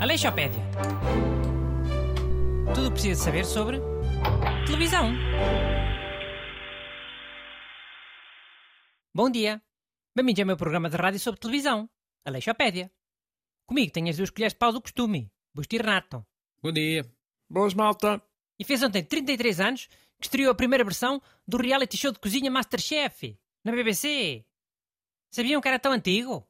Aleixopédia. Tudo o que precisa saber sobre televisão. Bom dia. Bem-vindos ao meu programa de rádio sobre televisão. Aleixopédia. Comigo tenho as duas colheres de pau do costume. Busto e Renato. Bom dia. Boas, malta. E fez ontem 33 anos que estreou a primeira versão do reality show de cozinha Masterchef, na BBC. Sabiam que era tão antigo?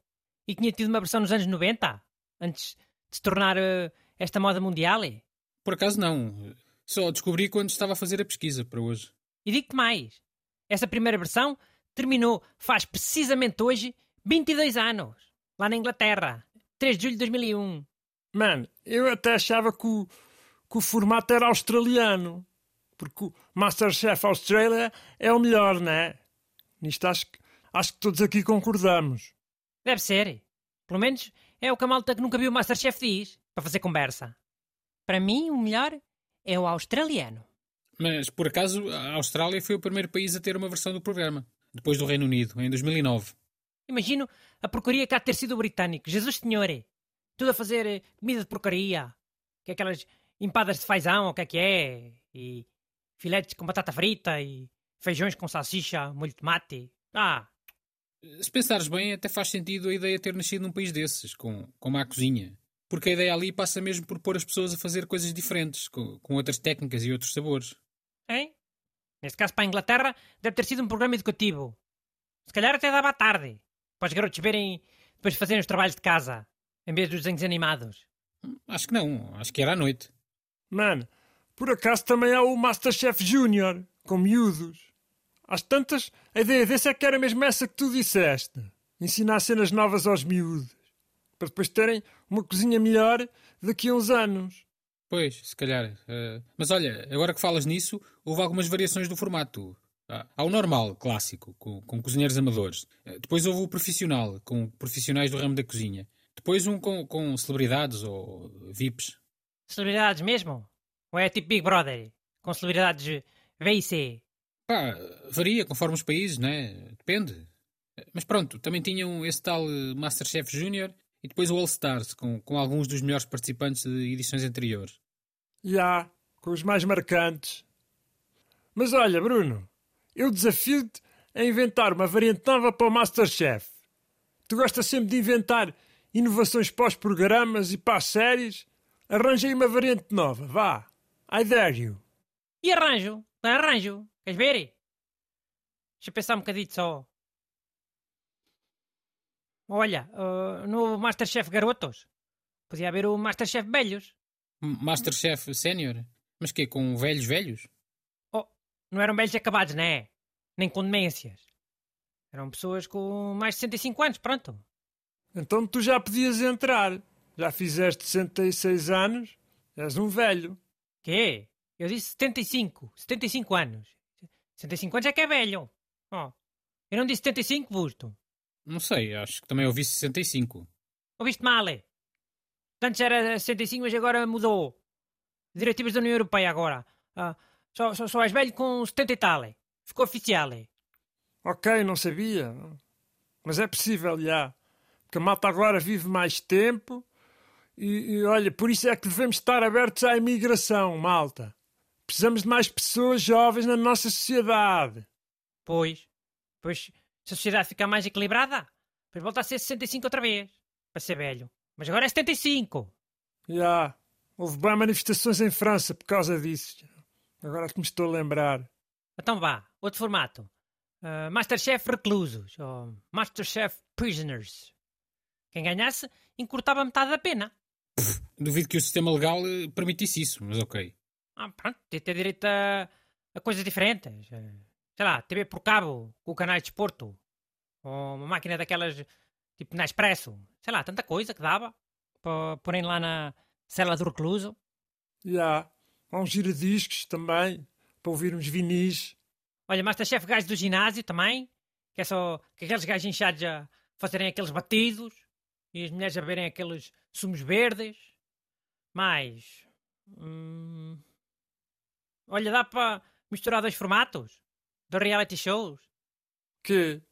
E que tinha tido uma versão nos anos 90? Antes de se tornar uh, esta moda mundial? Por acaso não. Só descobri quando estava a fazer a pesquisa para hoje. E digo-te mais. Essa primeira versão terminou faz precisamente hoje 22 anos. Lá na Inglaterra. 3 de julho de 2001. Mano, eu até achava que o, que o formato era australiano. Porque o Masterchef Australia é o melhor, não é? Nisto acho, que- acho que todos aqui concordamos. Deve ser. Pelo menos é o que a malta que nunca viu o Masterchef diz. Para fazer conversa. Para mim, o melhor é o australiano. Mas, por acaso, a Austrália foi o primeiro país a ter uma versão do programa. Depois do Reino Unido, em 2009. Imagino a porcaria que há de ter sido o britânico. Jesus Senhor! Tudo a fazer eh, comida de porcaria. Que é aquelas empadas de fazão, o que é que é? E filetes com batata frita e feijões com salsicha, molho de tomate. Ah, Se pensares bem, até faz sentido a ideia ter nascido num país desses, com, com má cozinha. Porque a ideia ali passa mesmo por pôr as pessoas a fazer coisas diferentes, com, com outras técnicas e outros sabores. hein? Neste caso, para a Inglaterra, deve ter sido um programa educativo. Se calhar até dava à tarde. Para os garotos verem, depois fazerem os trabalhos de casa, em vez dos desenhos animados. Acho que não, acho que era à noite. Mano, por acaso também há o Masterchef Júnior, com miúdos. Às tantas, a ideia desse é que era mesmo essa que tu disseste. Ensinar cenas novas aos miúdos. Para depois terem uma cozinha melhor daqui a uns anos. Pois, se calhar. eh, mas olha, agora que falas nisso, houve algumas variações do formato. Há há o normal, clássico, com, com cozinheiros amadores. Eh, Depois houve o profissional, com profissionais do ramo da cozinha. Depois um com, com celebridades ou VIPs. Celebridades mesmo? Ou é tipo Big Brother? Com celebridades V e C? Pá, varia conforme os países, né? Depende. Mas pronto, também tinham esse tal eh, Masterchef Júnior e depois o All Stars, com, com alguns dos melhores participantes de edições anteriores. E há, com os mais marcantes. Mas olha, Bruno, eu desafio-te a inventar uma variante nova para o Masterchef. Tu gostas sempre de inventar inovações para os programas e para as séries? Arranja aí uma variante nova, vá. I dare you. E arranjo? Não arranjo? Queres ver? Deixa eu pensar um bocadinho só. Olha, uh, no Masterchef Garotos, podia haver o Masterchef Velhos. M- Masterchef Sénior? Mas quê? Com velhos velhos? Oh, não eram velhos acabados, né? Nem com demências. Eram pessoas com mais de 65 anos, pronto. Então tu já podias entrar. Já fizeste 66 anos, és um velho. Quê? Eu disse 75. 75 anos. 75 anos é que é velho. Oh, eu não disse 75, Busto. Não sei, acho que também ouvi 65. Ouviste mal? é? Antes era 65, mas agora mudou. Diretivas da União Europeia agora. Ah, só, só, só és velho com 70 e tal. é? Ficou oficial. é? Ok, não sabia. Mas é possível, já. Porque a malta agora vive mais tempo. E, e, olha, por isso é que devemos estar abertos à imigração, malta. Precisamos de mais pessoas jovens na nossa sociedade. Pois. Pois, se a sociedade ficar mais equilibrada, depois volta a ser 65 outra vez. Para ser velho. Mas agora é 75. Já. Houve bem manifestações em França por causa disso. Agora que me estou a lembrar. Então vá, outro formato. Ah, Masterchef Reclusos. Ou Masterchef Prisoners. Quem ganhasse, encurtava metade da pena. Duvido que o sistema legal eh, permitisse isso, mas ok. Ah, pronto, tem ter direito a, a coisas diferentes. Eh, Sei lá, TV por cabo, com o canal de desporto. Ou uma máquina daquelas, tipo na Expresso. Sei lá, tanta coisa que dava. Para porem lá na cela do recluso. Já. Há uns giradiscos também. Para ouvir uns vinis. Olha, Masterchef gajo do ginásio também. Que é só que aqueles gajos inchados a fazerem aqueles batidos. E as mulheres a beberem aqueles sumos verdes. Mais... hum, Olha, dá para misturar dois formatos. Dois reality shows. Que?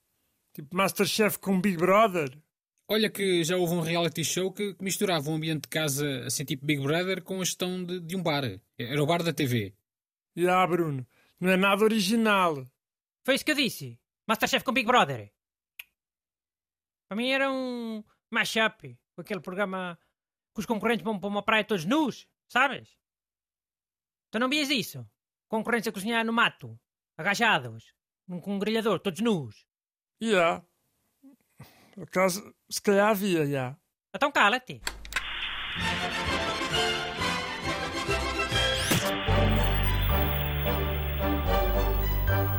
Tipo Masterchef com Big Brother? Olha que já houve um reality show que, que misturava um ambiente de casa assim tipo Big Brother com a gestão de, de um bar. Era o bar da TV. E ah, Bruno, não é nada original. Foi isso que eu disse. Masterchef com Big Brother. Para mim era um mashup. com Aquele programa que os concorrentes vão para uma praia todos nus, sabes? Tu não vias isso? Concorrentes a cozinhar no mato, agachados, num- com um grelhador, todos nus. E ah, por acaso, se calhar havia, já. Então cala-te.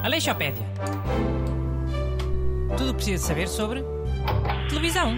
Aleixopédia. Tudo o que precisa saber sobre televisão.